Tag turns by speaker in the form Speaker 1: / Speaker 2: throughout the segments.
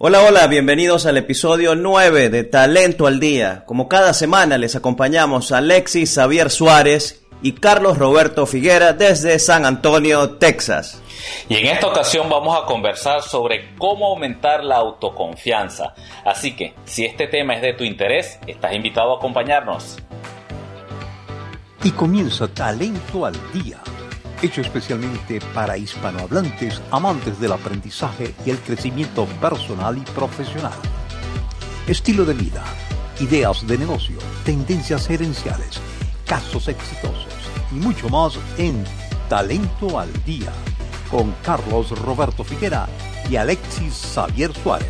Speaker 1: Hola, hola, bienvenidos al episodio 9 de Talento al Día. Como cada semana les acompañamos Alexis Xavier Suárez y Carlos Roberto Figuera desde San Antonio, Texas.
Speaker 2: Y en esta ocasión vamos a conversar sobre cómo aumentar la autoconfianza. Así que, si este tema es de tu interés, estás invitado a acompañarnos.
Speaker 3: Y comienza Talento al Día hecho especialmente para hispanohablantes amantes del aprendizaje y el crecimiento personal y profesional. Estilo de vida, ideas de negocio, tendencias gerenciales, casos exitosos y mucho más en Talento al Día con Carlos Roberto Figuera y Alexis Xavier Suárez.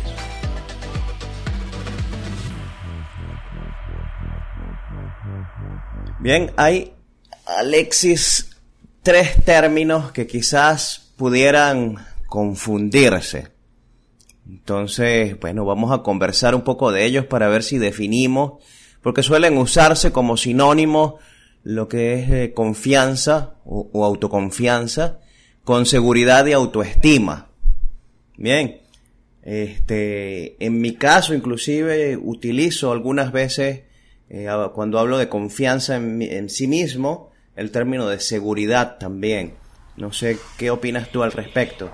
Speaker 1: Bien, hay Alexis tres términos que quizás pudieran confundirse. Entonces, bueno, vamos a conversar un poco de ellos para ver si definimos, porque suelen usarse como sinónimo lo que es eh, confianza o, autoconfianza con seguridad y autoestima. Bien, este, en mi caso inclusive utilizo algunas veces eh, cuando hablo de confianza en, en sí mismo, el término de seguridad también. No sé qué opinas tú al respecto.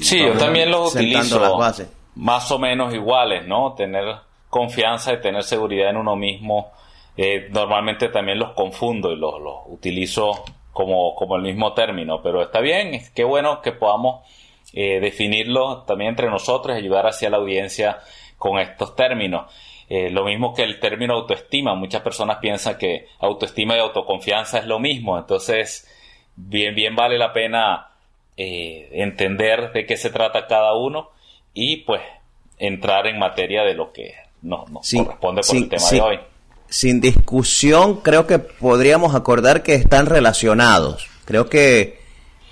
Speaker 2: Sí, yo también lo utilizo las bases. más o menos iguales, ¿no? Tener confianza y tener seguridad en uno mismo. Eh, normalmente también los confundo y los, los utilizo como, como el mismo término, pero está bien, qué bueno que podamos eh, definirlo también entre nosotros y ayudar hacia la audiencia con estos términos. Eh, lo mismo que el término autoestima. Muchas personas piensan que autoestima y autoconfianza es lo mismo. Entonces, bien, bien vale la pena eh, entender de qué se trata cada uno y pues entrar en materia de lo que nos, corresponde por el tema de hoy.
Speaker 1: Sin discusión, creo que podríamos acordar que están relacionados. Creo que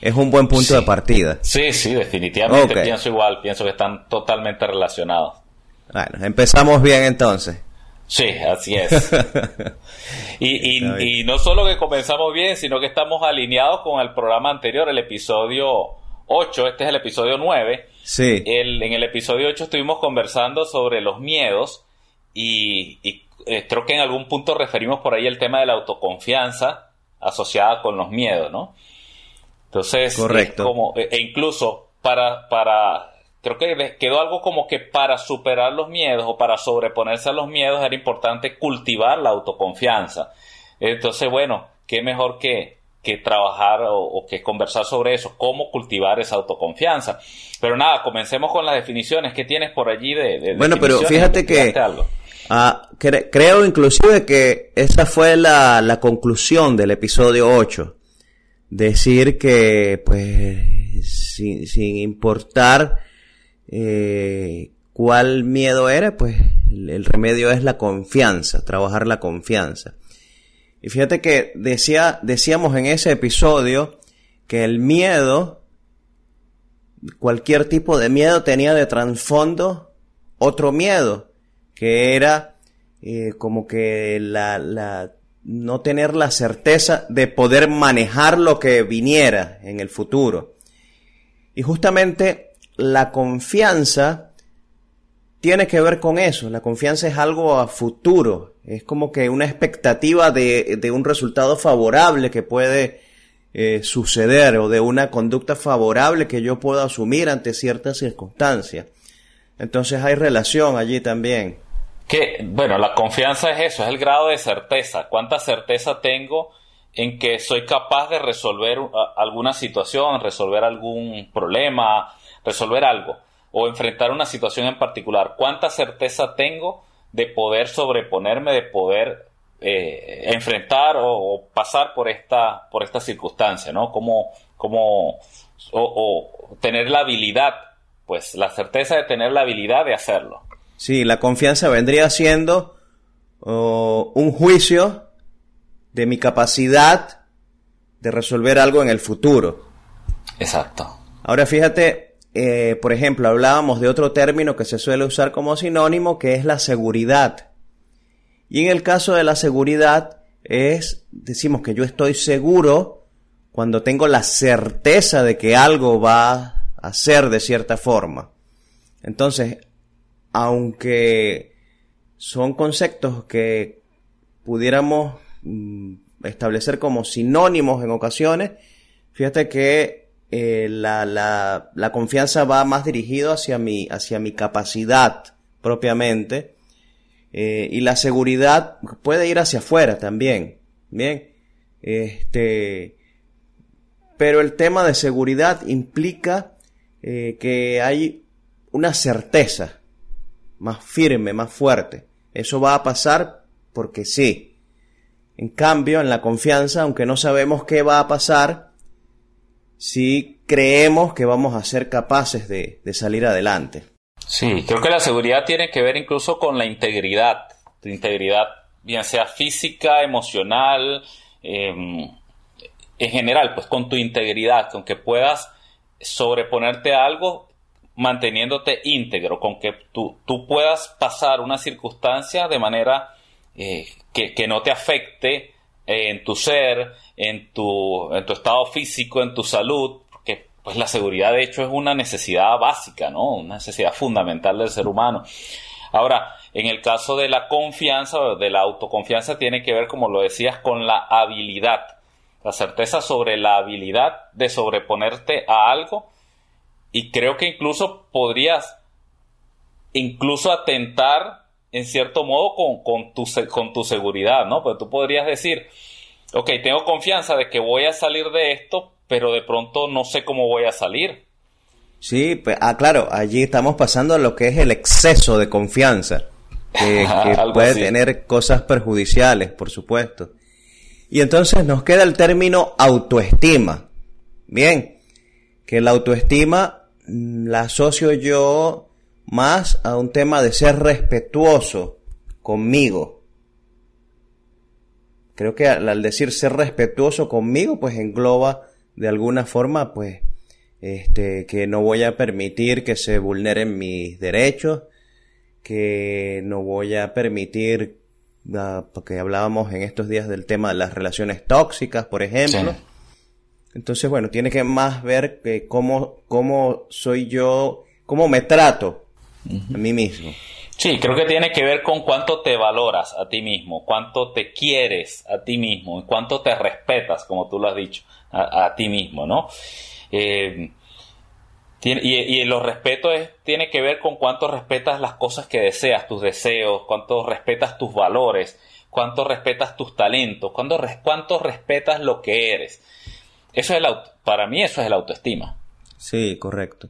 Speaker 1: es un buen punto de partida.
Speaker 2: Sí, sí, definitivamente pienso igual, pienso que están totalmente relacionados.
Speaker 1: Bueno, empezamos bien entonces.
Speaker 2: Sí, así es. y, no solo que comenzamos bien, sino que estamos alineados con el programa anterior, el episodio 8, este es el episodio 9.
Speaker 1: Sí.
Speaker 2: El, en el episodio 8 estuvimos conversando sobre los miedos y, eh, creo que en algún punto referimos por ahí el tema de la autoconfianza asociada con los miedos, ¿no? Entonces,
Speaker 1: Correcto.
Speaker 2: como, e, e incluso para, para creo que quedó algo como que para superar los miedos o para sobreponerse a los miedos era importante cultivar la autoconfianza. Entonces, bueno, qué mejor que, que trabajar o, que conversar sobre eso, cómo cultivar esa autoconfianza. Pero nada, comencemos con las definiciones. ¿Qué tienes por allí de...
Speaker 1: bueno, pero fíjate que... Ah, creo inclusive que esa fue la, la conclusión del episodio 8. Decir que, pues, sin, sin importar eh, cuál miedo era, pues el, remedio es la confianza, trabajar la confianza. Y fíjate que decía, decíamos en ese episodio que el miedo, cualquier tipo de miedo tenía de trasfondo otro miedo, que era eh, como que la, la, no tener la certeza de poder manejar lo que viniera en el futuro. Y justamente la confianza tiene que ver con eso. La confianza es algo a futuro. Es como que una expectativa de, un resultado favorable que puede eh, suceder o de una conducta favorable que yo pueda asumir ante ciertas circunstancias. Entonces hay relación allí también.
Speaker 2: Que, bueno, la confianza es eso, es el grado de certeza. ¿Cuánta certeza tengo en que soy capaz de resolver alguna situación, resolver algún problema, resolver algo o enfrentar una situación en particular, ¿cuánta certeza tengo de poder sobreponerme, de poder eh, enfrentar o, pasar por esta, por esta circunstancia, ¿no? Como, como, o, tener la habilidad, pues la certeza de tener la habilidad de hacerlo.
Speaker 1: Sí, la confianza vendría siendo un juicio de mi capacidad de resolver algo en el futuro.
Speaker 2: Exacto.
Speaker 1: Ahora fíjate, eh, por ejemplo, hablábamos de otro término que se suele usar como sinónimo, que es la seguridad. Y en el caso de la seguridad es, decimos que yo estoy seguro cuando tengo la certeza de que algo va a ser de cierta forma. Entonces, aunque son conceptos que pudiéramos mm, establecer como sinónimos en ocasiones, fíjate que eh, la, la, confianza va más dirigido hacia mi, hacia mi capacidad propiamente, eh, y la seguridad puede ir hacia afuera también, bien, este, pero el tema de seguridad implica eh, que hay una certeza más firme, más fuerte. Eso va a pasar porque sí. En cambio, en la confianza, aunque no sabemos qué va a pasar, sí creemos que vamos a ser capaces de, salir adelante.
Speaker 2: Sí, creo que la seguridad tiene que ver incluso con la integridad. Tu integridad, bien sea física, emocional, em, en general, pues con tu integridad, con que puedas sobreponerte a algo manteniéndote íntegro, con que tú, tú puedas pasar una circunstancia de manera eh, que, no te afecte en tu ser, en tu, en tu estado físico, en tu salud, porque pues la seguridad de hecho es una necesidad básica, ¿no? Una necesidad fundamental del ser humano. Ahora, en el caso de la confianza o de la autoconfianza tiene que ver, como lo decías, con la habilidad, la certeza sobre la habilidad de sobreponerte a algo y creo que incluso podrías incluso atentar en cierto modo con, con, tu, con tu seguridad, ¿no? Pues tú podrías decir, ok, tengo confianza de que voy a salir de esto, pero de pronto no sé cómo voy a salir.
Speaker 1: Sí, pues, ah, claro, allí estamos pasando a lo que es el exceso de confianza, que, puede tener cosas perjudiciales, por supuesto. Y entonces nos queda el término autoestima. Bien, que la autoestima la asocio yo más a un tema de ser respetuoso conmigo. Creo que al, decir ser respetuoso conmigo, pues engloba de alguna forma, pues, este, que no voy a permitir que se vulneren mis derechos, que no voy a permitir, ah, porque hablábamos en estos días del tema de las relaciones tóxicas, por ejemplo. Entonces, bueno, tiene que más ver que cómo, cómo soy yo, cómo me trato a mí mismo.
Speaker 2: Sí, creo que tiene que ver con cuánto te valoras a ti mismo, cuánto te quieres a ti mismo y cuánto te respetas, como tú lo has dicho, a, ti mismo, ¿no? Eh, y, y, los respetos tiene que ver con cuánto respetas las cosas que deseas, tus deseos, cuánto respetas tus valores, cuánto respetas tus talentos, cuánto, cuánto respetas lo que eres. Eso es el para mí eso es el autoestima.
Speaker 1: Sí, correcto.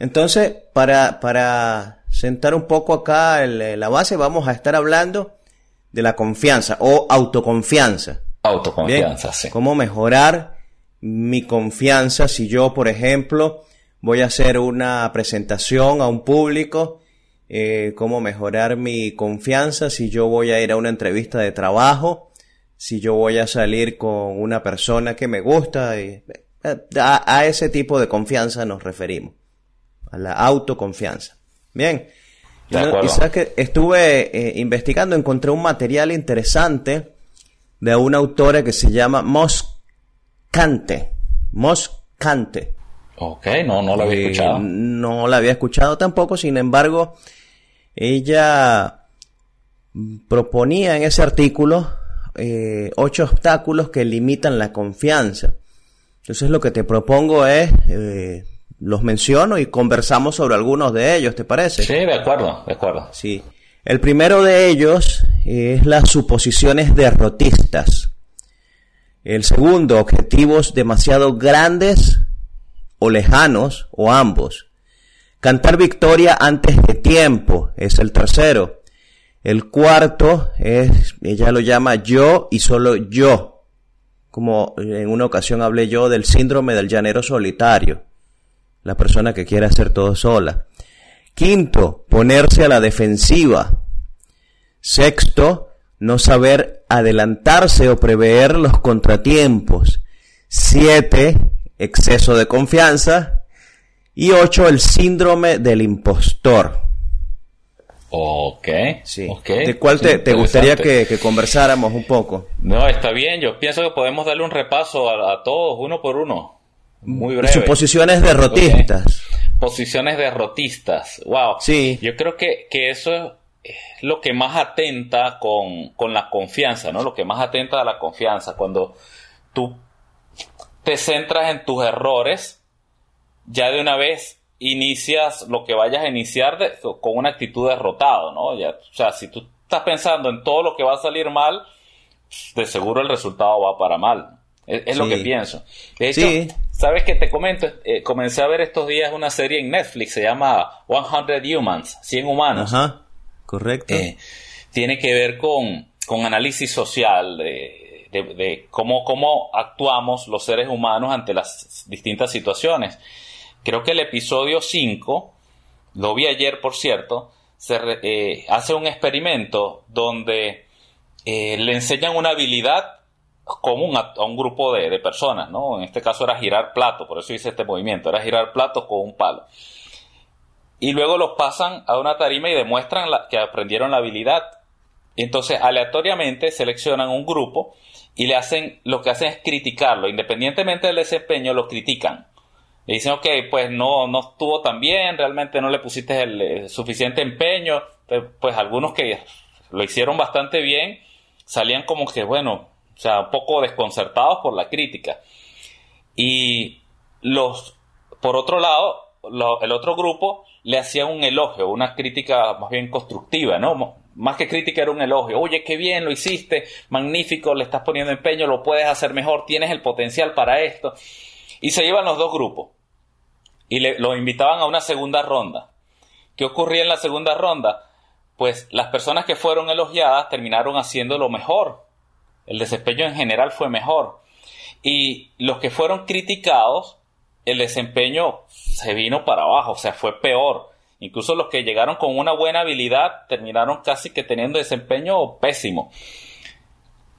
Speaker 1: Entonces, para, para sentar un poco acá la base, vamos a estar hablando de la confianza o autoconfianza.
Speaker 2: Autoconfianza, sí.
Speaker 1: Cómo mejorar mi confianza si yo, por ejemplo, voy a hacer una presentación a un público, eh, cómo mejorar mi confianza si yo voy a ir a una entrevista de trabajo, si yo voy a salir con una persona que me gusta. Y, a, ese tipo de confianza nos referimos, a la autoconfianza. Bien. Quizás que estuve eh, investigando, encontré un material interesante de una autora que se llama Moscante. Moscante.
Speaker 2: Ok, no, no la había eh, escuchado.
Speaker 1: no la había escuchado tampoco, sin embargo, ella proponía en ese artículo eh, ocho obstáculos que limitan la confianza. Entonces lo que te propongo es, los menciono y conversamos sobre algunos de ellos, ¿te parece?
Speaker 2: Sí, de acuerdo, de acuerdo.
Speaker 1: Sí. El primero de ellos es las suposiciones derrotistas. El segundo, objetivos demasiado grandes o lejanos o ambos. Cantar victoria antes de tiempo es el tercero. El cuarto es, ella lo llama yo y solo yo. Como en una ocasión hablé yo del síndrome del llanero solitario. La persona que quiere hacer todo sola. Quinto, ponerse a la defensiva. Sexto, no saber adelantarse o prever los contratiempos. Siete, exceso de confianza. Y ocho, el síndrome del impostor.
Speaker 2: Ok.
Speaker 1: Sí. ¿De cuál te, gustaría que, conversáramos un poco?
Speaker 2: No, está bien. Yo pienso que podemos darle un repaso a, todos, uno por uno. Muy breve.
Speaker 1: Suposiciones derrotistas.
Speaker 2: posiciones derrotistas. Wow. Sí. Yo creo que, que eso es lo que más atenta con, con, la confianza, ¿no? Lo que más atenta a la confianza. Cuando tú te centras en tus errores, ya de una vez inicias lo que vayas a iniciar con una actitud derrotado, ¿no? Ya, o sea, si tú estás pensando en todo lo que va a salir mal, de seguro el resultado va para mal. Es, lo que pienso. De hecho, ¿sabes qué te comento? Eh, comencé a ver estos días una serie en Netflix, se llama 100 Humans, 100 humanos. Ajá,
Speaker 1: correcto.
Speaker 2: Eh, tiene que ver con, con análisis social, de, de, cómo, cómo actuamos los seres humanos ante las distintas situaciones. Creo que el episodio 5, lo vi ayer por cierto, se eh, hace un experimento donde le enseñan una habilidad común a, un grupo de, personas, ¿no? En este caso era girar platos, por eso hice este movimiento, era girar platos con un palo. Y luego los pasan a una tarima y demuestran que aprendieron la habilidad. Entonces aleatoriamente seleccionan un grupo y le hacen, lo que hacen es criticarlo, independientemente del desempeño, lo critican. Le dicen, ok, pues no, no estuvo tan bien, realmente no le pusiste el, el suficiente empeño. Pues algunos que lo hicieron bastante bien, salían como que, bueno, o sea, un poco desconcertados por la crítica. Y los, por otro lado, el otro grupo le hacía un elogio, una crítica más bien constructiva, ¿no? Más que crítica era un elogio. Oye, qué bien lo hiciste, magnífico, le estás poniendo empeño, lo puedes hacer mejor, tienes el potencial para esto. Y se llevan los dos grupos. Y le, los invitaban a una segunda ronda. ¿Qué ocurría en la segunda ronda? Pues las personas que fueron elogiadas terminaron haciendo lo mejor el desempeño en general fue mejor. Y los que fueron criticados, el desempeño se vino para abajo, o sea, fue peor. Incluso los que llegaron con una buena habilidad terminaron casi que teniendo desempeño pésimo.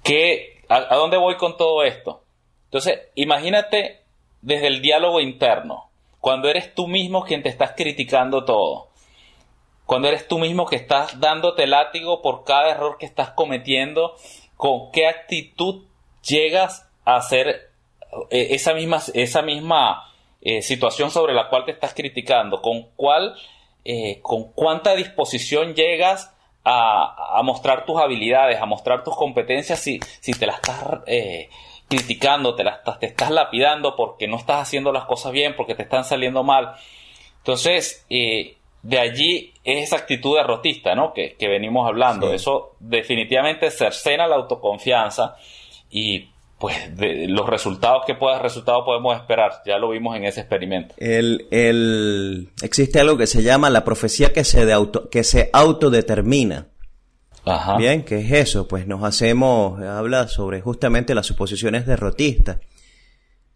Speaker 2: ¿Qué, a, dónde voy con todo esto? Entonces, imagínate desde el diálogo interno, cuando eres tú mismo quien te estás criticando todo, cuando eres tú mismo que estás dándote látigo por cada error que estás cometiendo con qué actitud llegas a hacer eh, esa misma, esa misma eh, situación sobre la cual te estás criticando, con cuál, eh, con cuánta disposición llegas a, mostrar tus habilidades, a mostrar tus competencias si, si te las estás criticando, te, te estás lapidando porque no estás haciendo las cosas bien, porque te están saliendo mal. Entonces, de allí es esa actitud derrotista, ¿no? Que, venimos hablando. Eso definitivamente cercena la autoconfianza y pues de los resultados que pueda resultado podemos esperar. Ya lo vimos en ese experimento.
Speaker 1: El, el, existe algo que se llama la profecía que se, de auto, que se autodetermina. Ajá. Bien, ¿qué es eso? Pues nos hacemos, habla sobre justamente las suposiciones derrotistas.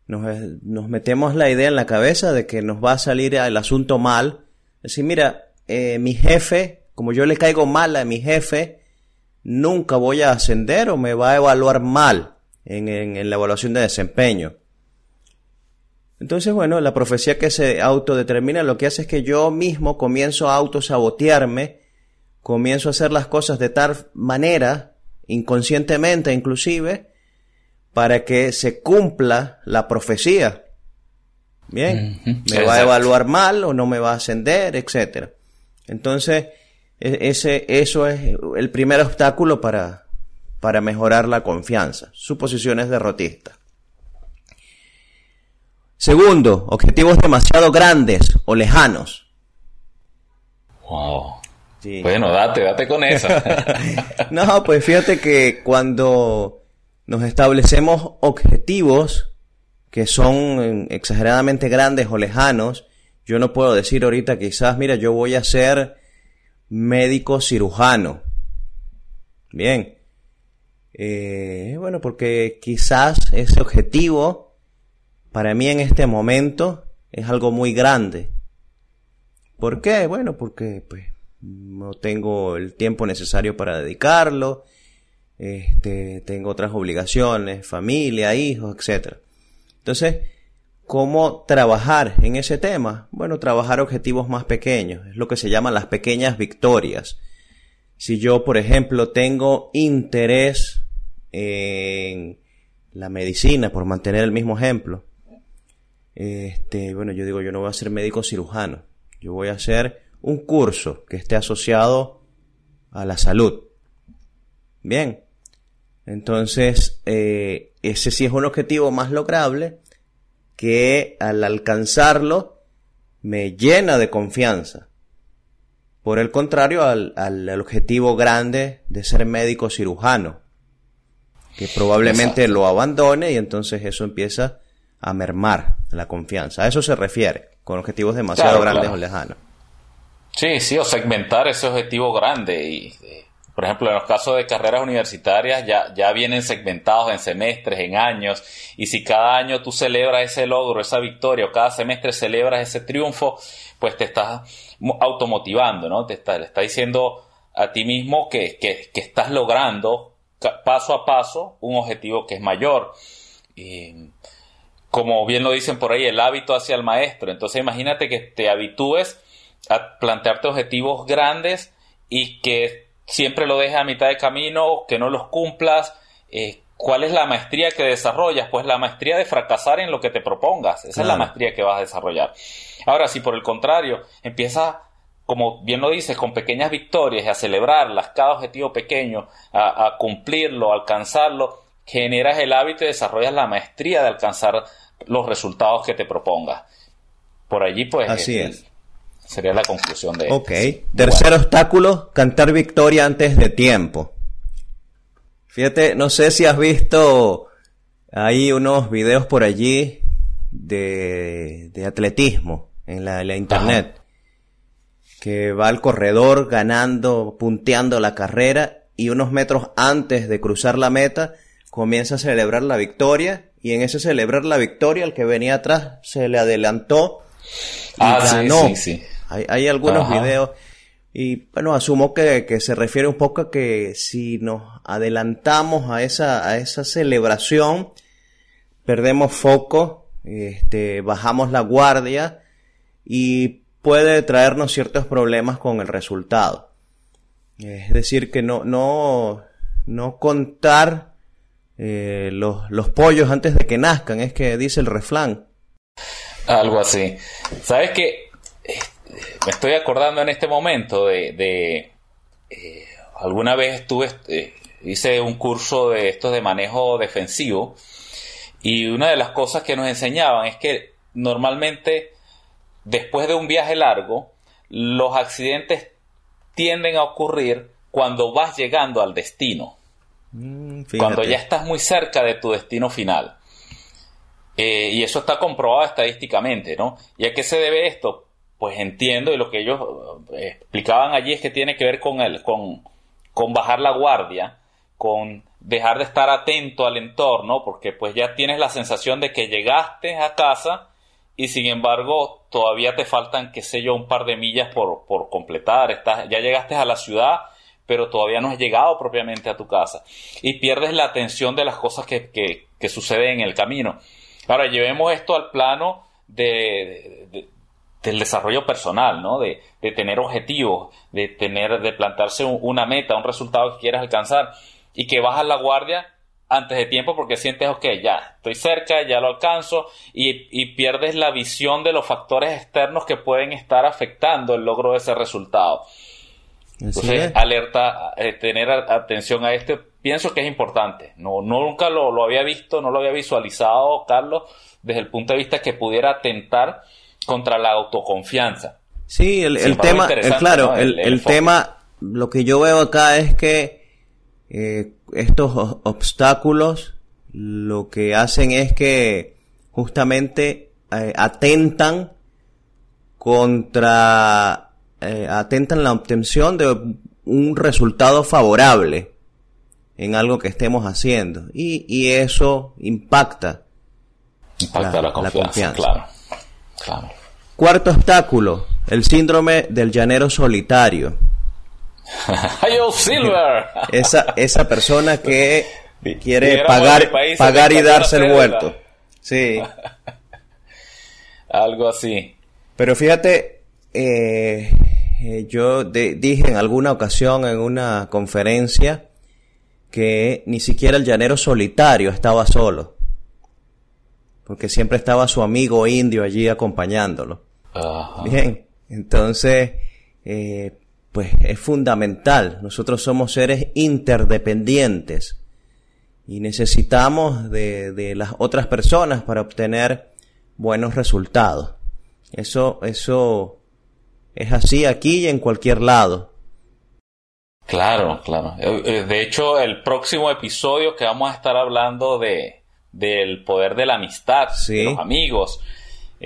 Speaker 1: Nos, nos metemos la idea en la cabeza de que nos va a salir el asunto mal Decir, mira, eh, mi jefe, como yo le caigo mal a mi jefe, nunca voy a ascender o me va a evaluar mal en, la evaluación de desempeño. Entonces, bueno, la profecía que se autodetermina lo que hace es que yo mismo comienzo a autosabotearme, comienzo a hacer las cosas de tal manera, inconscientemente inclusive, para que se cumpla la profecía. Bien, me va a evaluar mal o no me va a ascender, etcétera. Entonces, e, ese, eso es el primer obstáculo para, para mejorar la confianza. Suposiciones derrotistas. Segundo, objetivos demasiado grandes o lejanos.
Speaker 2: Wow. Bueno, date, date con esa.
Speaker 1: no, pues fíjate que cuando nos establecemos objetivos que son exageradamente grandes o lejanos, yo no puedo decir ahorita quizás, mira, yo voy a ser médico cirujano. Bien. Eh, bueno, porque quizás ese objetivo para mí en este momento es algo muy grande. ¿Por qué? Bueno, porque pues no tengo el tiempo necesario para dedicarlo, este, tengo otras obligaciones, familia, hijos, etcétera. Entonces, ¿cómo trabajar en ese tema? Bueno, trabajar objetivos más pequeños, es lo que se llaman las pequeñas victorias. Si yo, por ejemplo, tengo interés en la medicina, por mantener el mismo ejemplo, este, bueno, yo digo, yo no voy a ser médico cirujano, yo voy a hacer un curso que esté asociado a la salud. Bien, entonces, eh, ese sí es un objetivo más lograble que al alcanzarlo me llena de confianza. Por el contrario al, al, objetivo grande de ser médico cirujano, que probablemente lo abandone y entonces eso empieza a mermar la confianza. A eso se refiere, con objetivos demasiado grandes o lejanos.
Speaker 2: Sí, sí, o segmentar ese objetivo grande y por ejemplo, en los casos de carreras universitarias ya, ya vienen segmentados en semestres, en años, y si cada año tú celebras ese logro, esa victoria, o cada semestre celebras ese triunfo, pues te estás automotivando, ¿no? Te está, le está diciendo a ti mismo que, que, que estás logrando paso a paso un objetivo que es mayor. Y como bien lo dicen por ahí, el hábito hacia el maestro. Entonces imagínate que te habitúes a plantearte objetivos grandes y que siempre lo dejes a mitad de camino, que no los cumplas. Eh, ¿Cuál es la maestría que desarrollas? Pues la maestría de fracasar en lo que te propongas. Esa es la maestría que vas a desarrollar. Ahora, si por el contrario empiezas, como bien lo dices, con pequeñas victorias y a celebrarlas, cada objetivo pequeño, a, cumplirlo, a alcanzarlo, generas el hábito y desarrollas la maestría de alcanzar los resultados que te propongas. Por allí, pues.
Speaker 1: Así es.
Speaker 2: Sería la conclusión de
Speaker 1: Ok. Tercer obstáculo, cantar victoria antes de tiempo. Fíjate, no sé si has visto, hay unos videos por allí de, de atletismo en la, internet. Que va al corredor ganando, punteando la carrera y unos metros antes de cruzar la meta comienza a celebrar la victoria y en ese celebrar la victoria el que venía atrás se le adelantó y ah, ganó. Sí, sí, hay, algunos videos y bueno, asumo que, se refiere un poco a que si nos adelantamos a esa, a esa celebración, perdemos foco, este, bajamos la guardia y puede traernos ciertos problemas con el resultado. Es decir, que no, no, no contar eh, los, los pollos antes de que nazcan, es que dice el refrán.
Speaker 2: Algo así. ¿Sabes que me estoy acordando en este momento de, eh, alguna vez estuve, eh, hice un curso de estos de manejo defensivo y una de las cosas que nos enseñaban es que normalmente después de un viaje largo los accidentes tienden a ocurrir cuando vas llegando al destino, mm, cuando ya estás muy cerca de tu destino final. Eh, y eso está comprobado estadísticamente, ¿no? ¿Y a qué se debe esto? Pues entiendo y lo que ellos eh, explicaban allí es que tiene que ver con, el, con, con bajar la guardia, con dejar de estar atento al entorno, porque pues ya tienes la sensación de que llegaste a casa y sin embargo todavía te faltan, qué sé yo, un par de millas por, por completar, Estás, ya llegaste a la ciudad, pero todavía no has llegado propiamente a tu casa y pierdes la atención de las cosas que, que, que suceden en el camino. Ahora, llevemos esto al plano de, del desarrollo personal, ¿no? De, de, tener objetivos, de tener, de plantarse una meta, un resultado que quieras alcanzar y que bajas la guardia antes de tiempo porque sientes, ok, ya estoy cerca, ya lo alcanzo y, y pierdes la visión de los factores externos que pueden estar afectando el logro de ese resultado. Entonces, alerta, eh, tener atención a esto, pienso que es importante. No, nunca lo, lo había visto, no lo había visualizado, Carlos, desde el punto de vista que pudiera atentar contra la autoconfianza.
Speaker 1: Sí, el, tema, claro, el, tema, lo que yo veo acá es que eh, estos obstáculos lo que hacen es que justamente eh, atentan contra, eh, atentan la obtención de un resultado favorable en algo que estemos haciendo y, y eso impacta,
Speaker 2: impacta la, confianza, Claro.
Speaker 1: Cuarto obstáculo, el síndrome del llanero solitario.
Speaker 2: Silver.
Speaker 1: esa, esa persona que quiere pagar, pagar y darse el muerto. Sí.
Speaker 2: Algo así.
Speaker 1: Pero fíjate, eh, eh, yo dije en alguna ocasión en una conferencia que ni siquiera el llanero solitario estaba solo. porque siempre estaba su amigo indio allí acompañándolo. Bien, entonces, eh, pues es fundamental. Nosotros somos seres interdependientes y necesitamos de, de las otras personas para obtener buenos resultados. Eso, eso es así aquí y en cualquier lado.
Speaker 2: Claro, claro. Eh, eh, de hecho, el próximo episodio que vamos a estar hablando de del poder de la amistad, de los amigos,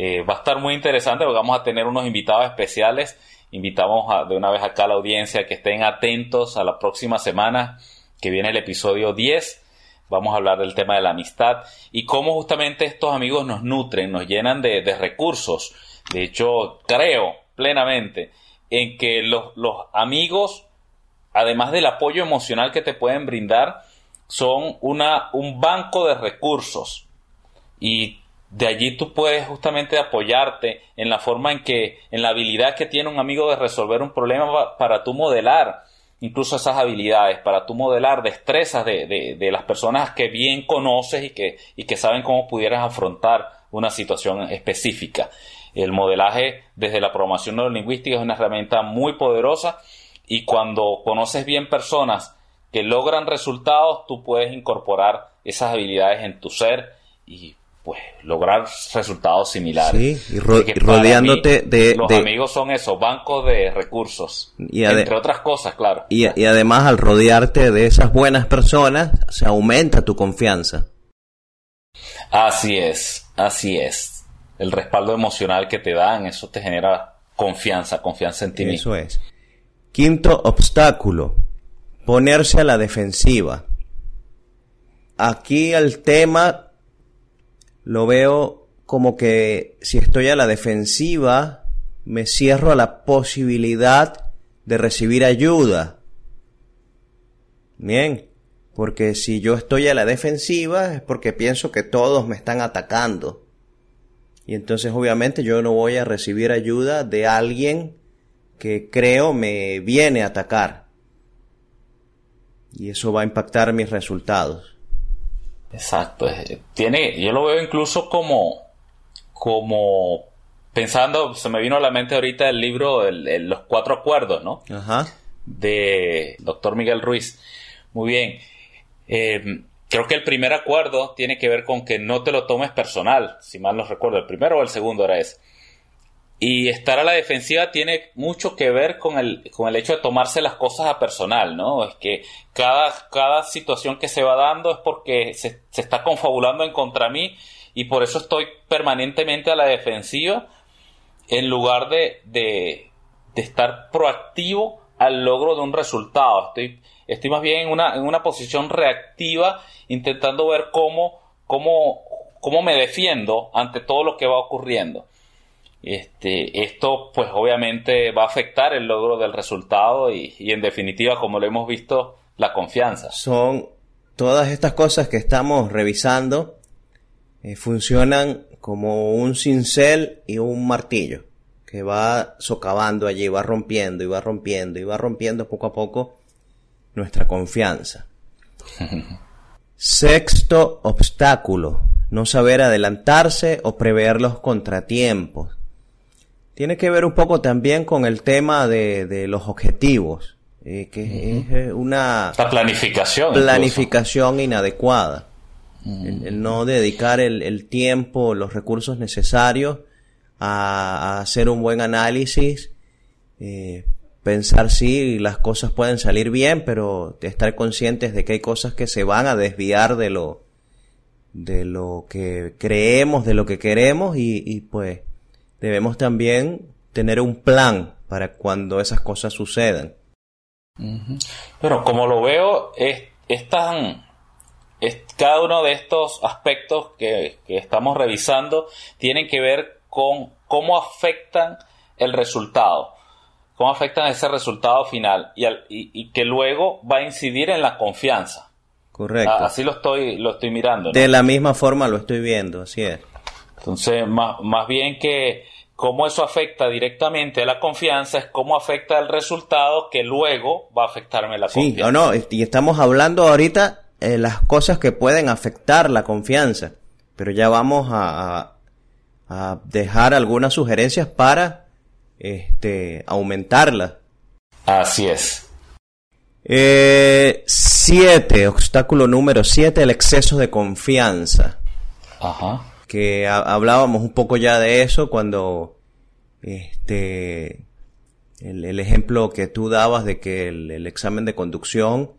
Speaker 2: eh, va a estar muy interesante porque vamos a tener unos invitados especiales. Invitamos de una vez acá a la audiencia que estén atentos a la próxima semana que viene el episodio 10 vamos a hablar del tema de la amistad y cómo justamente estos amigos nos nutren, nos llenan de, recursos. De hecho, creo plenamente en que los, amigos, además del apoyo emocional que te pueden brindar, son una, un banco de recursos. Y de allí tú puedes justamente apoyarte en la forma en que, en la habilidad que tiene un amigo de resolver un problema para tú modelar incluso esas habilidades para tu modelar destrezas de, de, las personas que bien conoces y que, y que saben cómo pudieras afrontar una situación específica. El modelaje desde la programación neurolingüística es una herramienta muy poderosa y cuando conoces bien personas que logran resultados, tú puedes incorporar esas habilidades en tu ser y pues lograr resultados similares.
Speaker 1: Sí, y, rodeándote de...
Speaker 2: Los amigos son esos, bancos de recursos, y entre otras cosas, claro.
Speaker 1: Y, y además al rodearte de esas buenas personas, se aumenta tu confianza.
Speaker 2: Así es, así es. El respaldo emocional que te dan, eso te genera confianza, confianza en ti
Speaker 1: mismo. Eso es. Quinto obstáculo, ponerse a la defensiva. Aquí el tema lo veo como que si estoy a la defensiva, me cierro a la posibilidad de recibir ayuda. Bien, porque si yo estoy a la defensiva es porque pienso que todos me están atacando. Y entonces obviamente yo no voy a recibir ayuda de alguien que creo me viene a atacar. Y eso va a impactar mis resultados.
Speaker 2: Exacto. Tiene, yo lo veo incluso como, como pensando, se me vino a la mente ahorita el libro Los Cuatro Acuerdos, ¿no? Ajá. De doctor Miguel Ruiz. Muy bien. Eh, creo que el primer acuerdo tiene que ver con que no te lo tomes personal, si mal no recuerdo. El primero o el segundo era ese. Y estar a la defensiva tiene mucho que ver con el, con el hecho de tomarse las cosas a personal, ¿no? Es que cada, cada situación que se va dando es porque se, está confabulando en contra mí y por eso estoy permanentemente a la defensiva en lugar de, de, de estar proactivo al logro de un resultado. Estoy, estoy más bien en una, en una posición reactiva intentando ver cómo, cómo, cómo me defiendo ante todo lo que va ocurriendo. Este, esto pues obviamente va a afectar el logro del resultado y, en definitiva, como lo hemos visto, la confianza.
Speaker 1: Son todas estas cosas que estamos revisando, eh, funcionan como un cincel y un martillo que va socavando allí, va rompiendo y va rompiendo y va rompiendo poco a poco nuestra confianza. Sexto obstáculo, no saber adelantarse o prever los contratiempos tiene que ver un poco también con el tema de, los objetivos, eh, que es una
Speaker 2: planificación,
Speaker 1: planificación inadecuada. el, no dedicar el, tiempo, los recursos necesarios a, hacer un buen análisis, eh, pensar si las cosas pueden salir bien, pero estar conscientes de que hay cosas que se van a desviar de lo, de lo que creemos, de lo que queremos y, y pues debemos también tener un plan para cuando esas cosas sucedan.
Speaker 2: Pero como lo veo, es, tan, es, cada uno de estos aspectos que, estamos revisando tienen que ver con cómo afectan el resultado, cómo afectan ese resultado final y, y, que luego va a incidir en la confianza.
Speaker 1: Correcto.
Speaker 2: así lo estoy, lo estoy mirando.
Speaker 1: De la misma forma lo estoy viendo, así es.
Speaker 2: Entonces, más, más bien que cómo eso afecta directamente a la confianza es cómo afecta el resultado que luego va a afectarme la confianza.
Speaker 1: Sí, o no, y estamos hablando ahorita de las cosas que pueden afectar la confianza, pero ya vamos a, dejar algunas sugerencias para este, aumentarla.
Speaker 2: Así es.
Speaker 1: Eh, siete, obstáculo número siete, el exceso de confianza. Ajá. Que hablábamos un poco ya de eso cuando este el, ejemplo que tú dabas de que el, examen de conducción,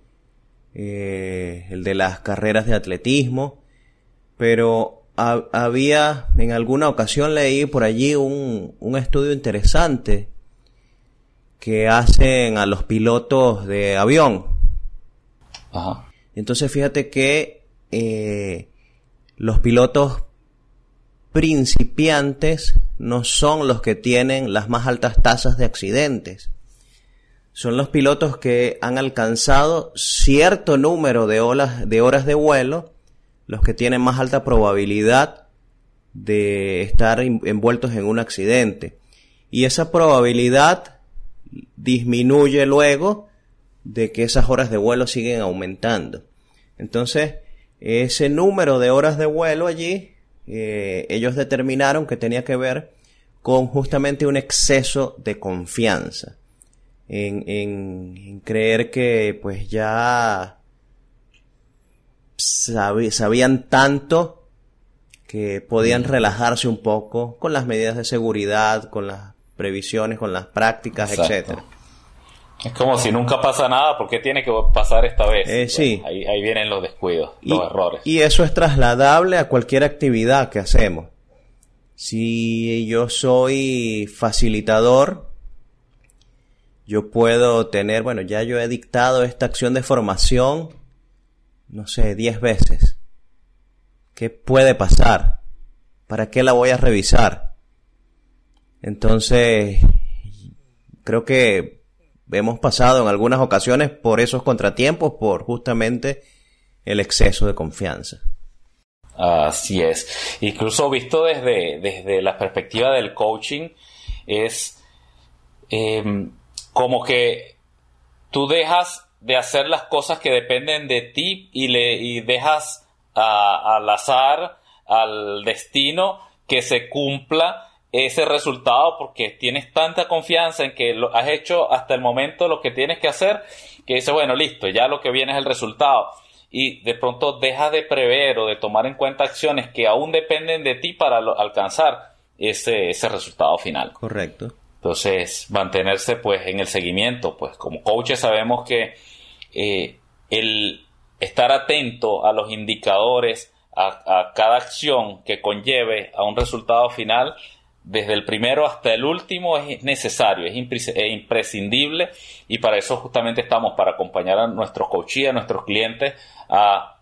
Speaker 1: eh, el de las carreras de atletismo, pero había, en alguna ocasión leí por allí un, un estudio interesante que hacen a los pilotos de avión. Ajá. Entonces fíjate que eh, los pilotos principiantes no son los que tienen las más altas tasas de accidentes. Son los pilotos que han alcanzado cierto número de, horas de vuelo los que tienen más alta probabilidad de estar envueltos en un accidente. Y esa probabilidad disminuye luego de que esas horas de vuelo siguen aumentando. Entonces, ese número de horas de vuelo allí eh, ellos determinaron que tenía que ver con justamente un exceso de confianza. En, creer que pues ya sabían tanto que podían mm. relajarse un poco con las medidas de seguridad, con las previsiones, con las prácticas, etcétera.
Speaker 2: Es como si nunca pasa nada, ¿por qué tiene que pasar esta vez?
Speaker 1: Eh, sí.
Speaker 2: Ahí, ahí, vienen los descuidos, los errores.
Speaker 1: Y eso es trasladable a cualquier actividad que hacemos. Si yo soy facilitador, yo puedo tener, bueno, ya yo he dictado esta acción de formación, no sé, 10 veces. ¿Qué puede pasar? ¿Para qué la voy a revisar? Entonces, creo que hemos pasado en algunas ocasiones por esos contratiempos, por justamente el exceso de confianza.
Speaker 2: Así es. Incluso visto desde, desde la perspectiva del coaching, es em, como que tú dejas de hacer las cosas que dependen de ti y, le, y dejas al azar, al destino, que se cumpla ese resultado porque tienes tanta confianza en que lo has hecho hasta el momento lo que tienes que hacer que dices, bueno, listo, ya lo que viene es el resultado. Y de pronto dejas de prever o de tomar en cuenta acciones que aún dependen de ti para alcanzar ese, ese resultado final.
Speaker 1: Correcto.
Speaker 2: Entonces, mantenerse pues en el seguimiento, pues como coaches sabemos que eh, el estar atento a los indicadores, a, a cada acción que conlleve a un resultado final, desde el primero hasta el último es necesario, es imprescindible y para eso justamente estamos, para acompañar a nuestros coaches, a nuestros clientes a,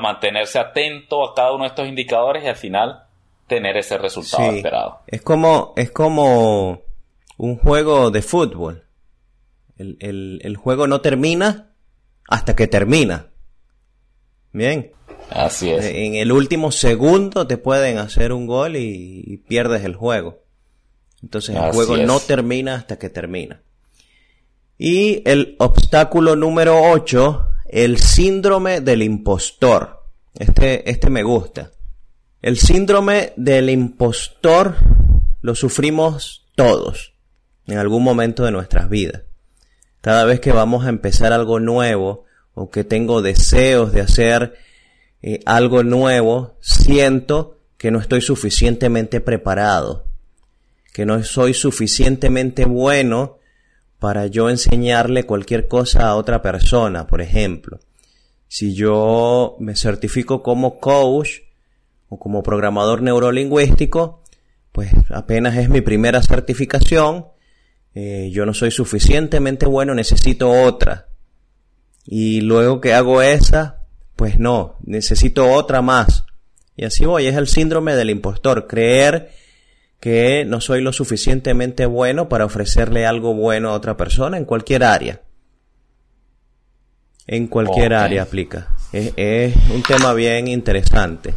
Speaker 2: mantenerse atento a cada uno de estos indicadores y al final tener ese resultado esperado.
Speaker 1: Es como, es como un juego de fútbol. El, el juego no termina hasta que termina. Bien.
Speaker 2: Así es.
Speaker 1: En el último segundo te pueden hacer un gol y, pierdes el juego. Entonces el juego no termina hasta que termina. Y el obstáculo número 8, el síndrome del impostor. Este, este me gusta. El síndrome del impostor lo sufrimos todos en algún momento de nuestras vidas. Cada vez que vamos a empezar algo nuevo o que tengo deseos de hacer eh, algo nuevo, siento que no estoy suficientemente preparado, que no soy suficientemente bueno para yo enseñarle cualquier cosa a otra persona, por ejemplo. Si yo me certifico como coach o como programador neurolingüístico, pues apenas es mi primera certificación, eh, yo no soy suficientemente bueno, necesito otra. Y luego que hago esa, pues no, necesito otra más. Y así voy, es el síndrome del impostor, creer que no soy lo suficientemente bueno para ofrecerle algo bueno a otra persona en cualquier área. En cualquier área aplica. Es, un tema bien interesante.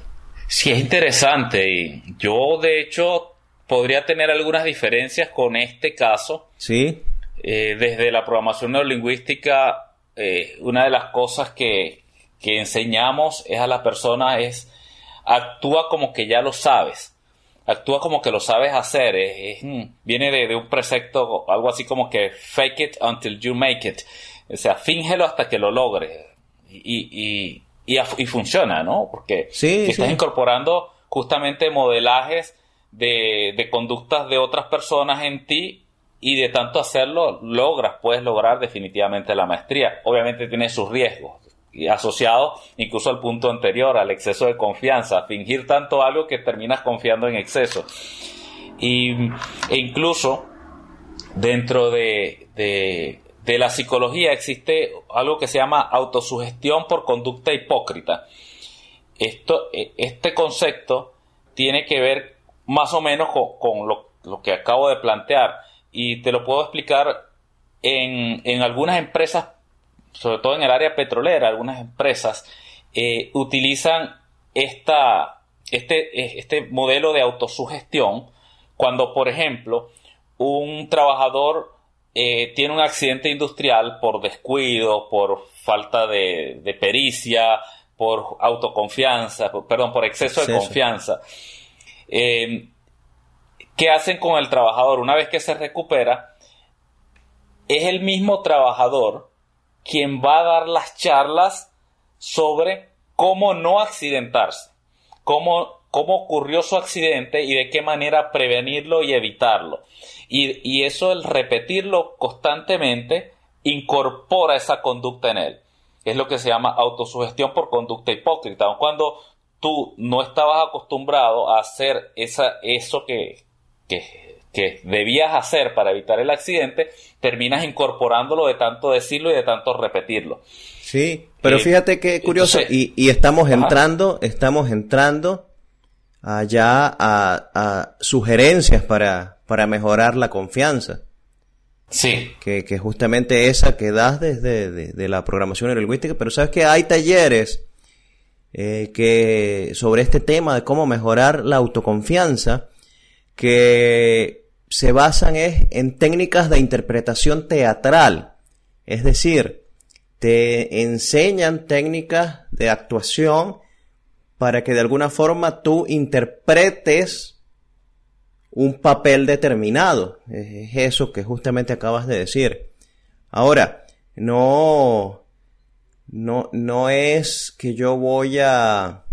Speaker 2: Sí, es interesante y yo de hecho podría tener algunas diferencias con este caso.
Speaker 1: Sí.
Speaker 2: Eh, desde la programación neurolingüística, eh, una de las cosas que, que enseñamos es a las personas es actúa como que ya lo sabes. Actúa como que lo sabes hacer. Mm, viene de, un precepto, algo así como que fake it until you make it. O sea, fíngelo hasta que lo logres. Y, y, funciona, ¿no? Porque estás incorporando justamente modelajes de, de conductas de otras personas en ti y de tanto hacerlo logras, puedes lograr definitivamente la maestría. Obviamente tiene sus riesgos y asociado incluso al punto anterior, al exceso de confianza, fingir tanto algo que terminas confiando en exceso. Y, e incluso dentro de, de, la psicología existe algo que se llama autosugestión por conducta hipócrita. Esto, e, este concepto tiene que ver más o menos con, lo, lo, que acabo de plantear y te lo puedo explicar en, en algunas empresas, sobre todo en el área petrolera, algunas empresas eh, utilizan esta, este, este modelo de autosugestión cuando, por ejemplo, un trabajador eh, tiene un accidente industrial por descuido, por falta de, pericia, por autoconfianza, perdón, por exceso, de confianza. Eh, ¿Qué hacen con el trabajador? Una vez que se recupera, es el mismo trabajador quien va a dar las charlas sobre cómo no accidentarse, cómo, cómo ocurrió su accidente y de qué manera prevenirlo y evitarlo. Y, eso, el repetirlo constantemente, incorpora esa conducta en él. Es lo que se llama autosugestión por conducta hipócrita. Cuando tú no estabas acostumbrado a hacer esa, eso que, que debías hacer para evitar el accidente, terminas incorporándolo de tanto decirlo y de tanto repetirlo.
Speaker 1: Sí, pero eh, fíjate qué curioso, y, y, estamos entrando, estamos entrando allá a, a sugerencias para, para mejorar la confianza.
Speaker 2: Sí.
Speaker 1: Que, que justamente esa que das desde de, la programación neurolingüística, pero sabes que hay talleres eh, que sobre este tema de cómo mejorar la autoconfianza que se basan es en técnicas de interpretación teatral. Es decir, te enseñan técnicas de actuación para que de alguna forma tú interpretes un papel determinado. Es eso que justamente acabas de decir. Ahora, no, no, no es que yo voy a,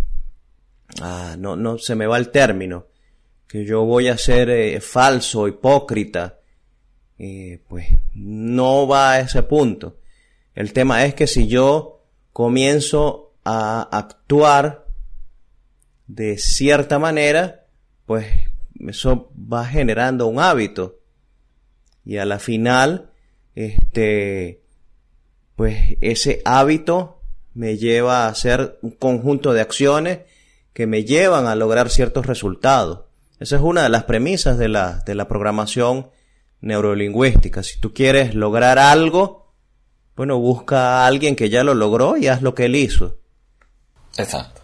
Speaker 1: ah, no, no se me va el término que yo voy a ser eh, falso, hipócrita, eh, pues no va a ese punto. El tema es que si yo comienzo a actuar de cierta manera, pues eso va generando un hábito. Y a la final, este, pues ese hábito me lleva a hacer un conjunto de acciones que me llevan a lograr ciertos resultados. Esa es una de las premisas de la, de la programación neurolingüística. Si tú quieres lograr algo, bueno, busca a alguien que ya lo logró y haz lo que él hizo.
Speaker 2: Exacto.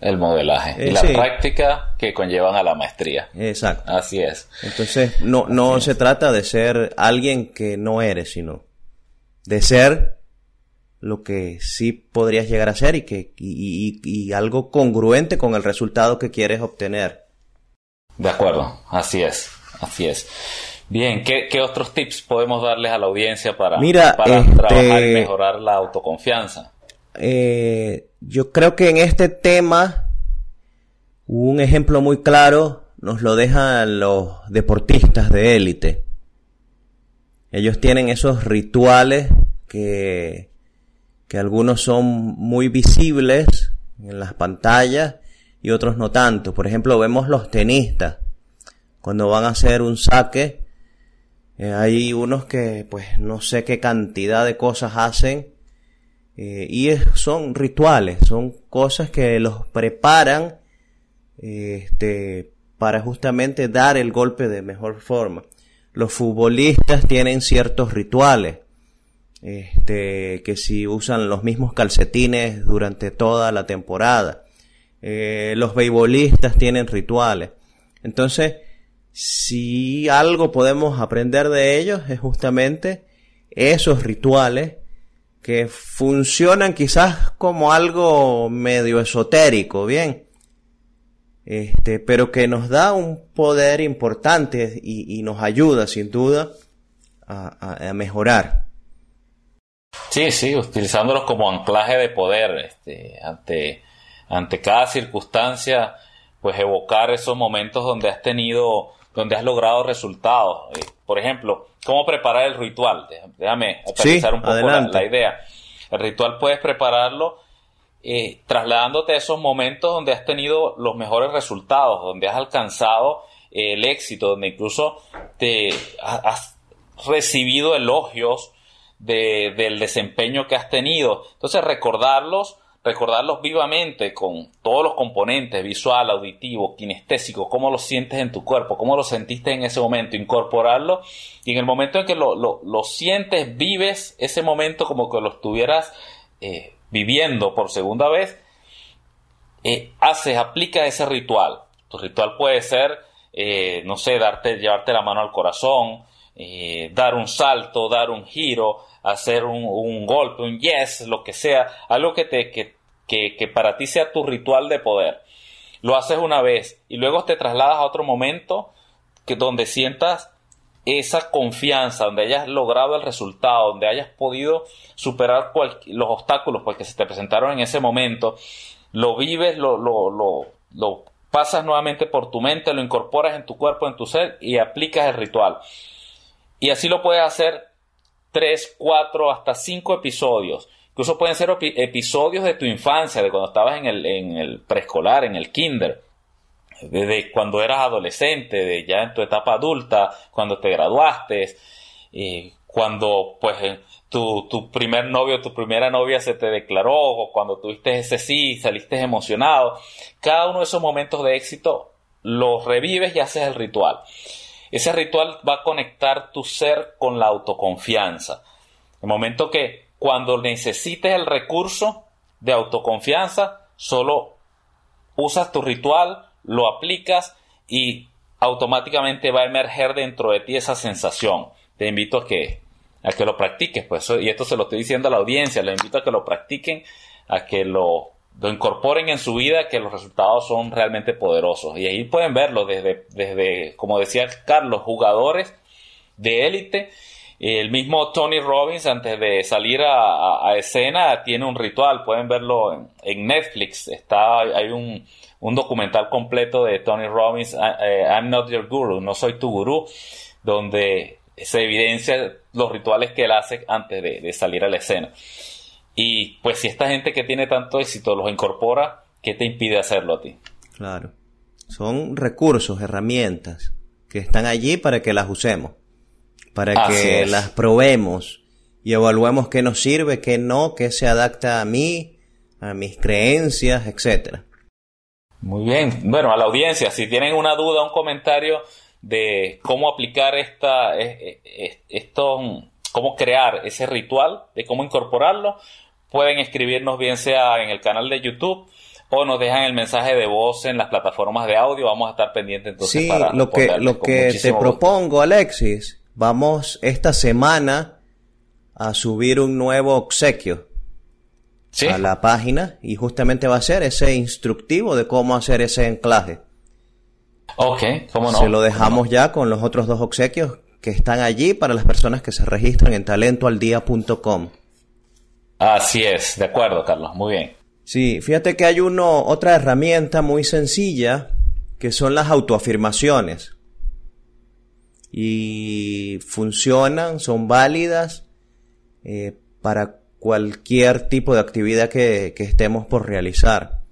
Speaker 2: El modelaje y eh, la práctica que conllevan a la maestría.
Speaker 1: Exacto.
Speaker 2: Así es.
Speaker 1: Entonces, no, no se trata de ser alguien que no eres, sino de ser lo que sí podrías llegar a ser y que y, y algo congruente con el resultado que quieres obtener.
Speaker 2: De acuerdo, así es, así es. Bien, ¿qué, otros tips podemos darles a la audiencia para, para este, trabajar y mejorar la autoconfianza?
Speaker 1: Eh, yo creo que en este tema un ejemplo muy claro nos lo dejan los deportistas de élite. Ellos tienen esos rituales que, que algunos son muy visibles en las pantallas y otros no tanto. Por ejemplo, vemos los tenistas. Cuando van a hacer un saque, eh, hay unos que pues no sé qué cantidad de cosas hacen eh, y son rituales, son cosas que los preparan este, para justamente dar el golpe de mejor forma. Los futbolistas tienen ciertos rituales, este, que si usan los mismos calcetines durante toda la temporada eh, los beisbolistas tienen rituales. Entonces, si algo podemos aprender de ellos es justamente esos rituales que funcionan quizás como algo medio esotérico, bien, este, pero que nos da un poder importante y, nos ayuda sin duda a, mejorar.
Speaker 2: Sí, sí, utilizándolos como anclaje de poder este, ante, ante cada circunstancia, pues evocar esos momentos donde has tenido, donde has logrado resultados. Eh, por ejemplo, ¿cómo preparar el ritual? Déjame aterrizar un poco la idea. El ritual puedes prepararlo eh, trasladándote a esos momentos donde has tenido los mejores resultados, donde has alcanzado eh, el éxito, donde incluso te has recibido elogios del desempeño que has tenido. Entonces recordarlos, recordarlos vivamente con todos los componentes, visual, auditivo, kinestésico, cómo lo sientes en tu cuerpo, cómo lo sentiste en ese momento, incorporarlo y en el momento en que lo, lo, sientes, vives ese momento como que lo estuvieras eh, viviendo por segunda vez, eh, haces, aplica ese ritual. Tu ritual puede ser, eh, no sé, darte, llevarte la mano al corazón, dar un salto, dar un giro, hacer un, golpe, un yes, lo que sea, algo que, te, que, que, que para ti sea tu ritual de poder. Lo haces una vez y luego te trasladas a otro momento que donde sientas esa confianza, donde hayas logrado el resultado, donde hayas podido superar los obstáculos pues, que se te presentaron en ese momento, lo vives, lo, lo, lo, lo pasas nuevamente por tu mente, lo incorporas en tu cuerpo, en tu ser y aplicas el ritual. Y así lo puedes hacer tres, cuatro, hasta cinco episodios. Incluso pueden ser episodios de tu infancia, de cuando estabas en el, en el preescolar, en el kinder desde cuando eras adolescente, de ya en tu etapa adulta, cuando te graduaste, cuando pues eh, tu, tu primer novio, tu primera novia se te declaró, o cuando tuviste ese sí, saliste emocionado. Cada uno de esos momentos de éxito los revives y haces el ritual. Ese ritual va a conectar tu ser con la autoconfianza. El momento que cuando necesites el recurso de autoconfianza, solo usas tu ritual, lo aplicas y automáticamente va a emerger dentro de ti esa sensación. Te invito a que, a que lo practiques, pues, y esto se lo estoy diciendo a la audiencia, les invito a que lo practiquen, a que lo, lo incorporen en su vida, que los resultados son realmente poderosos. Y ahí pueden verlo desde, desde como decía Carlos, jugadores de élite. El mismo Tony Robbins, antes de salir a, escena, tiene un ritual. Pueden verlo en, en Netflix. Está, hay un, un documental completo de Tony Robbins, eh, I'm Not Your Guru, no soy tu gurú, donde se evidencia los rituales que él hace antes de, salir a la escena. Y pues si esta gente que tiene tanto éxito los incorpora, ¿qué te impide hacerlo a ti?
Speaker 1: Claro. Son recursos, herramientas que están allí para que las usemos, para que las probemos y evaluemos qué nos sirve, qué no, qué se adapta a mí, a mis creencias, etcétera.
Speaker 2: Muy bien. Bueno, a la audiencia, si tienen una duda, un comentario de cómo aplicar esta, esto, cómo crear ese ritual, de cómo incorporarlo, pueden escribirnos bien sea en el canal de YouTube o nos dejan el mensaje de voz en las plataformas de audio. Vamos a estar pendientes entonces
Speaker 1: sí, lo que lo que te propongo, Alexis, vamos esta semana a subir un nuevo obsequio a la página y justamente va a ser ese instructivo de cómo hacer ese anclaje.
Speaker 2: Ok, cómo no.
Speaker 1: Se lo dejamos ya con los otros dos obsequios que están allí para las personas que se registran en talentoaldía.com.
Speaker 2: Así es, de acuerdo, Carlos, muy bien.
Speaker 1: Sí, fíjate que hay uno, otra herramienta muy sencilla que son las autoafirmaciones. Y funcionan, son válidas eh, para cualquier tipo de actividad que, estemos por realizar.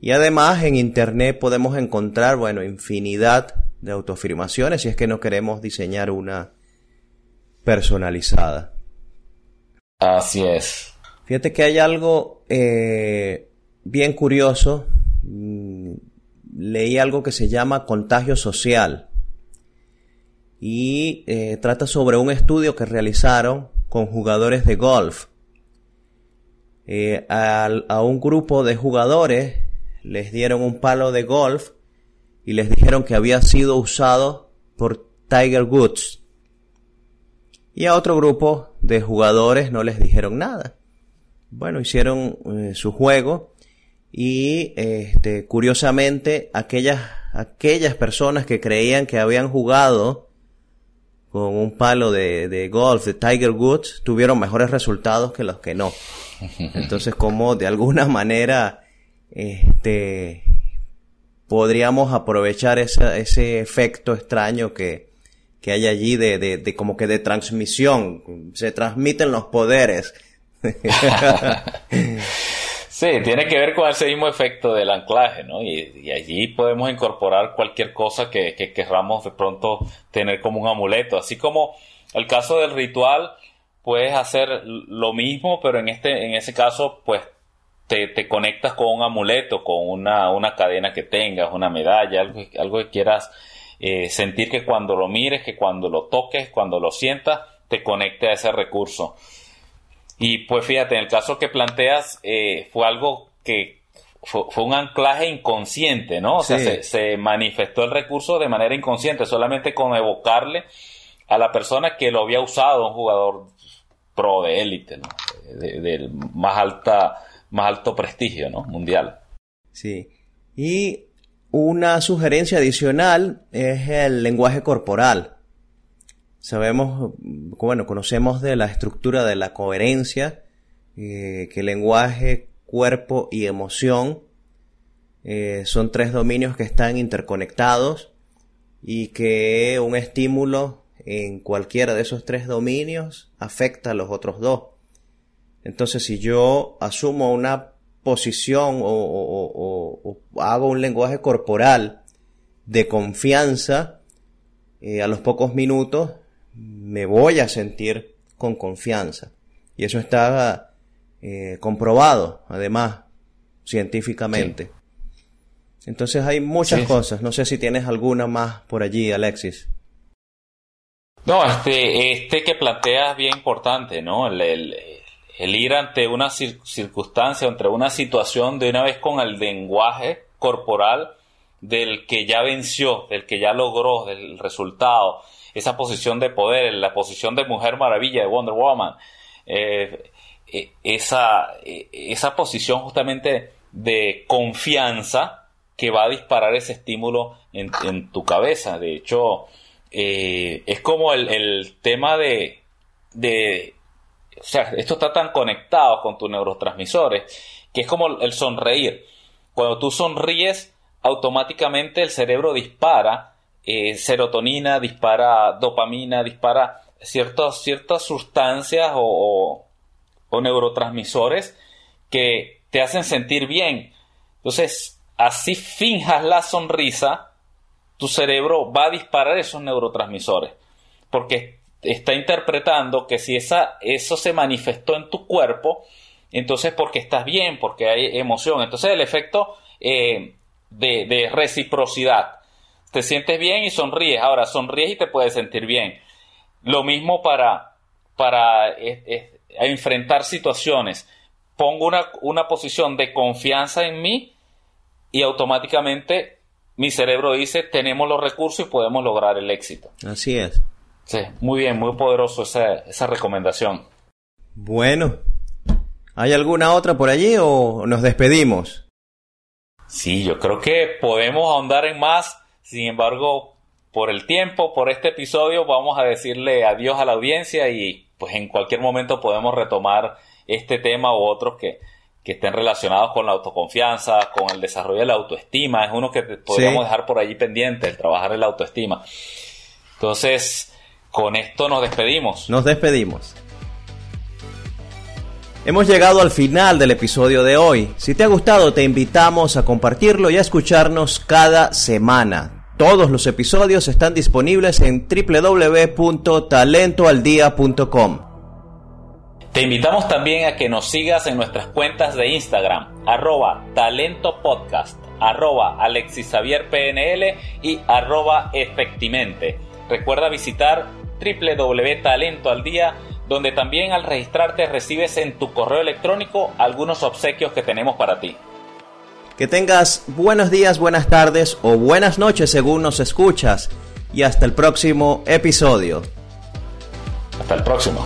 Speaker 1: Y además en Internet podemos encontrar, bueno, infinidad de autoafirmaciones si es que no queremos diseñar una personalizada.
Speaker 2: Así es.
Speaker 1: Fíjate que hay algo eh, bien curioso. Leí algo que se llama contagio social. Y eh, trata sobre un estudio que realizaron con jugadores de golf eh, a, un grupo de jugadores les dieron un palo de golf y les dijeron que había sido usado por Tiger Woods. Y a otro grupo de jugadores no les dijeron nada. Bueno, hicieron eh, su juego y este, curiosamente aquellas, aquellas personas que creían que habían jugado con un palo de, de golf de Tiger Woods tuvieron mejores resultados que los que no. Entonces, como de alguna manera este, podríamos aprovechar ese efecto extraño que, que hay allí de, de, de, como que de transmisión, se transmiten los poderes.
Speaker 2: Sí, tiene que ver con ese mismo efecto del anclaje, ¿no? Y, allí podemos incorporar cualquier cosa que, que querramos de pronto tener como un amuleto, así como el caso del ritual, puedes hacer lo mismo, pero en este, en ese caso, pues te, te, conectas con un amuleto, con una, una cadena que tengas, una medalla, algo, algo que quieras eh, sentir que cuando lo mires, que cuando lo toques, cuando lo sientas, te conecte a ese recurso. Y pues fíjate, en el caso que planteas, eh, fue algo que fue, un anclaje inconsciente, ¿no? O sea, se, se, manifestó el recurso de manera inconsciente, solamente con evocarle a la persona que lo había usado, un jugador pro de élite, ¿no? De, más alta más alto prestigio ¿no? mundial.
Speaker 1: Sí. Y una sugerencia adicional es el lenguaje corporal. Sabemos, bueno, conocemos de la estructura de la coherencia, eh, que lenguaje, cuerpo y emoción eh, son tres dominios que están interconectados y que un estímulo en cualquiera de esos tres dominios afecta a los otros dos. Entonces, si yo asumo una posición o, hago un lenguaje corporal de confianza, eh, a los pocos minutos me voy a sentir con confianza. Y eso está eh, comprobado, además, científicamente. Entonces hay muchas cosas. No sé si tienes alguna más por allí, Alexis.
Speaker 2: No, este, este que planteas es bien importante, ¿no? el, el ir ante una circunstancia, entre una situación de una vez con el lenguaje corporal del que ya venció, del que ya logró, del resultado, esa posición de poder, la posición de Mujer Maravilla de Wonder Woman, eh, eh, esa, eh, esa posición justamente de confianza que va a disparar ese estímulo en, tu cabeza. De hecho, es como el, el tema de, de o sea, esto está tan conectado con tus neurotransmisores que es como el sonreír. Cuando tú sonríes, automáticamente el cerebro dispara eh, serotonina, dispara dopamina, dispara ciertas, sustancias o, neurotransmisores que te hacen sentir bien. Entonces, así finjas la sonrisa, tu cerebro va a disparar esos neurotransmisores. Porque está interpretando que si esa, eso se manifestó en tu cuerpo, entonces porque estás bien, porque hay emoción. Entonces el efecto eh, de, reciprocidad. Te sientes bien y sonríes. Ahora, sonríes y te puedes sentir bien. Lo mismo para, para enfrentar situaciones. Pongo una, una posición de confianza en mí y automáticamente mi cerebro dice tenemos los recursos y podemos lograr el éxito.
Speaker 1: Así es.
Speaker 2: Sí, muy bien, muy poderoso esa, esa recomendación.
Speaker 1: Bueno, ¿hay alguna otra por allí o nos despedimos?
Speaker 2: Sí, yo creo que podemos ahondar en más, sin embargo, por el tiempo, por este episodio, vamos a decirle adiós a la audiencia y pues en cualquier momento podemos retomar este tema u otros que, que estén relacionados con la autoconfianza, con el desarrollo de la autoestima. Es uno que podríamos dejar por allí pendiente, el trabajar en la autoestima. Entonces, con esto nos despedimos.
Speaker 1: Nos despedimos. Hemos llegado al final del episodio de hoy. Si te ha gustado, te invitamos a compartirlo y a escucharnos cada semana. Todos los episodios están disponibles en www.talentoaldía.com.
Speaker 2: Te invitamos también a que nos sigas en nuestras cuentas de Instagram, arroba talentopodcast, arroba alexisavierpnl y arroba efectivamente. Recuerda visitar Talento al día, donde también al registrarte recibes en tu correo electrónico algunos obsequios que tenemos para ti.
Speaker 1: Que tengas buenos días, buenas tardes o buenas noches según nos escuchas y hasta el próximo episodio.
Speaker 2: Hasta el próximo.